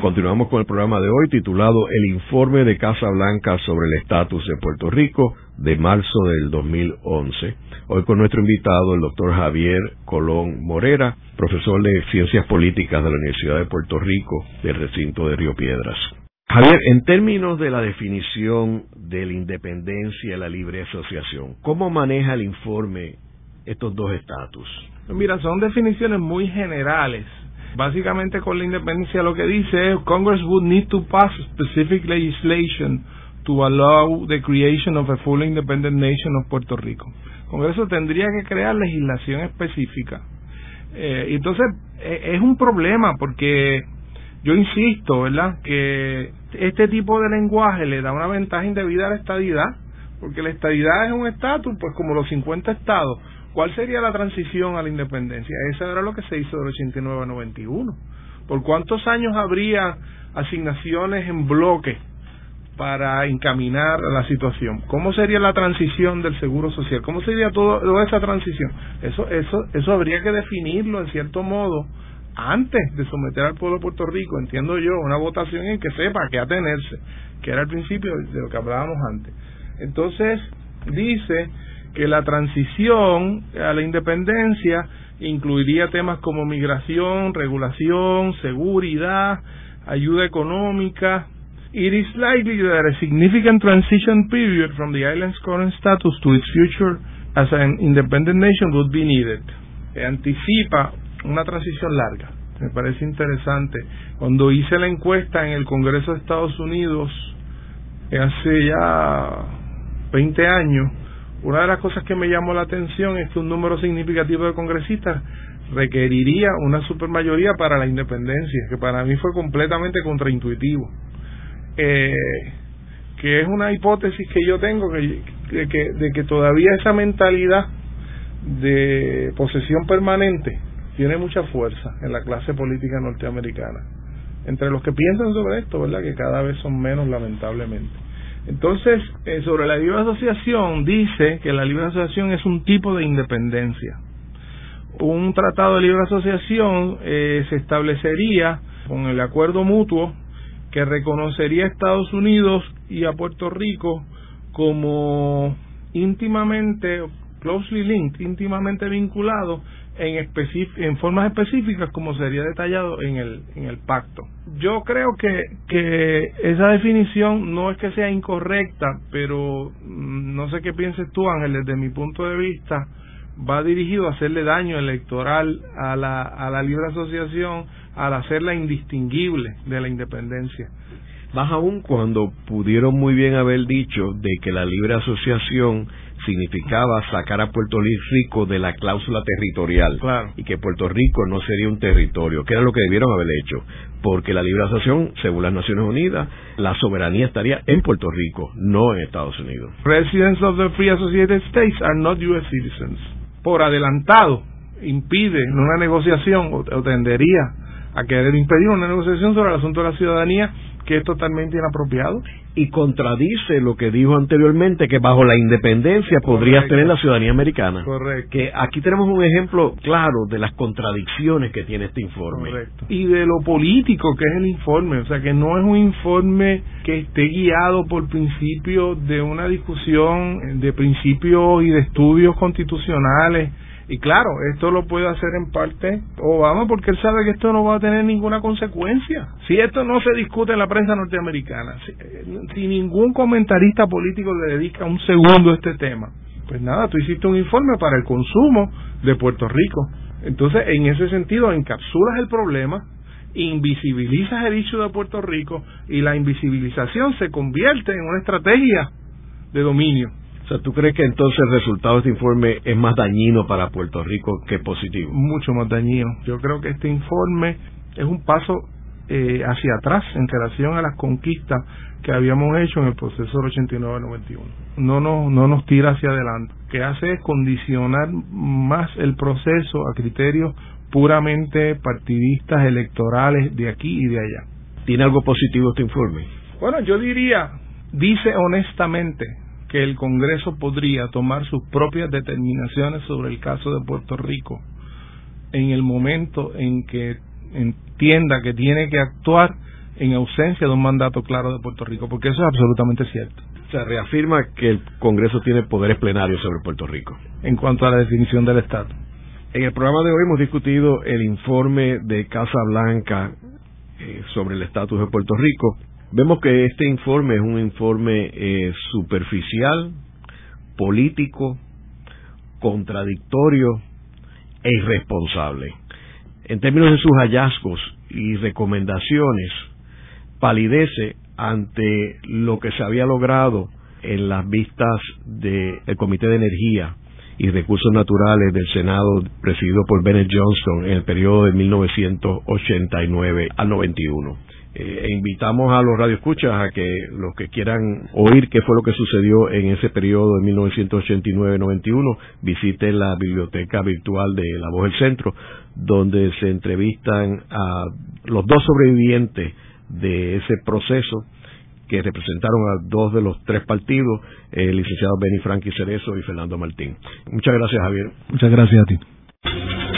Continuamos con el programa de hoy titulado El informe de Casa Blanca sobre el estatus de Puerto Rico de marzo del 2011 Hoy con nuestro invitado, el doctor Javier Colón Morera, profesor de Ciencias Políticas de la Universidad de Puerto Rico, del recinto de Río Piedras. Javier, en términos de la definición de la independencia y la libre asociación, ¿cómo maneja el informe estos dos estatus? Mira, son definiciones muy generales. Básicamente con la independencia lo que dice es Congress would need to pass specific legislation to allow the creation of a fully independent nation of Puerto Rico. Congreso tendría que crear legislación específica. Eh, entonces, eh, es un problema porque yo insisto, ¿verdad?, que este tipo de lenguaje le da una ventaja indebida a la estadidad, porque la estadidad es un estatus, pues como los 50 estados. ¿Cuál sería la transición a la independencia? Eso era lo que se hizo del 89 a 91. ¿Por cuántos años habría asignaciones en bloque para encaminar la situación. ¿Cómo sería la transición del seguro social? ¿Cómo sería toda esa transición? Eso, eso, eso habría que definirlo en cierto modo antes de someter al pueblo de Puerto Rico, entiendo yo, una votación en que sepa a qué atenerse, que era el principio de lo que hablábamos antes. Entonces, dice que la transición a la independencia incluiría temas como migración, regulación, seguridad, ayuda económica. It is likely that a significant transition period from the island's current status to its future as an independent nation would be needed. Anticipa una transición larga. Me parece interesante. Cuando hice la encuesta en el Congreso de Estados Unidos hace ya 20 años, una de las cosas que me llamó la atención es que un número significativo de congresistas requeriría una supermayoría para la independencia, que para mí fue completamente contraintuitivo. Eh, que es una hipótesis que yo tengo que, de, que, de que todavía esa mentalidad de posesión permanente tiene mucha fuerza en la clase política norteamericana. Entre los que piensan sobre esto, ¿verdad? Que cada vez son menos, lamentablemente. Entonces, eh, sobre la libre asociación, dice que la libre asociación es un tipo de independencia. Un tratado de libre asociación eh, se establecería con el acuerdo mutuo que reconocería a Estados Unidos y a Puerto Rico como íntimamente, closely linked, íntimamente vinculados en, formas específicas como sería detallado en el, en el pacto. Yo creo que, que esa definición no es que sea incorrecta, pero mm, no sé qué pienses tú, Ángel, desde mi punto de vista, va dirigido a hacerle daño electoral a la, a la libre asociación al hacerla indistinguible de la independencia. Más aún cuando pudieron muy bien haber dicho de que la libre asociación significaba sacar a Puerto Rico de la cláusula territorial y que Puerto Rico no sería un territorio, que era lo que debieron haber hecho, porque la libre asociación, según las Naciones Unidas, la soberanía estaría en Puerto Rico, no en Estados Unidos. Residents of the Free Associated States are not U.S. citizens. Por adelantado, impide una negociación o tendería a querer impedir una negociación sobre el asunto de la ciudadanía que es totalmente inapropiado. Y contradice lo que dijo anteriormente, que bajo la independencia podrías tener la ciudadanía americana. Correcto. Que aquí tenemos un ejemplo claro de las contradicciones que tiene este informe. Correcto. Y de lo político que es el informe. O sea, que no es un informe que esté guiado por principios de una discusión de principios y de estudios constitucionales y claro, esto lo puede hacer en parte Obama porque él sabe que esto no va a tener ninguna consecuencia. Si esto no se discute en la prensa norteamericana, si, ningún comentarista político le dedica un segundo a este tema, pues nada, tú hiciste un informe para el consumo de Puerto Rico. Entonces, en ese sentido, encapsulas el problema, invisibilizas el hecho de Puerto Rico y la invisibilización se convierte en una estrategia de dominio. O sea, ¿tú crees que entonces el resultado de este informe es más dañino para Puerto Rico que positivo? Mucho más dañino. Yo creo que este informe es un paso eh, hacia atrás en relación a las conquistas que habíamos hecho en el proceso del 89-91. No nos, no nos tira hacia adelante. Lo que hace es condicionar más el proceso a criterios puramente partidistas, electorales de aquí y de allá. ¿Tiene algo positivo este informe? Bueno, yo diría, dice honestamente que el Congreso podría tomar sus propias determinaciones sobre el caso de Puerto Rico en el momento en que entienda que tiene que actuar en ausencia de un mandato claro de Puerto Rico, porque eso es absolutamente cierto. Se reafirma que el Congreso tiene poderes plenarios sobre Puerto Rico. En cuanto a la definición del Estado. En el programa de hoy hemos discutido el informe de Casa Blanca eh, sobre el estatus de Puerto Rico Vemos que este informe es un informe eh, superficial, político, contradictorio e irresponsable. En términos de sus hallazgos y recomendaciones, palidece ante lo que se había logrado en las vistas del Comité de Energía y Recursos Naturales del Senado presidido por Bennett Johnston en el periodo de 1989 al 91. Eh, e invitamos a los radioescuchas a que los que quieran oír qué fue lo que sucedió en ese periodo de 1989-91 visiten la biblioteca virtual de La Voz del Centro, donde se entrevistan a los dos sobrevivientes de ese proceso que representaron a dos de los tres partidos, el licenciado Benny Frankie Cerezo y Fernando Martín. Muchas gracias, Javier. Muchas gracias a ti.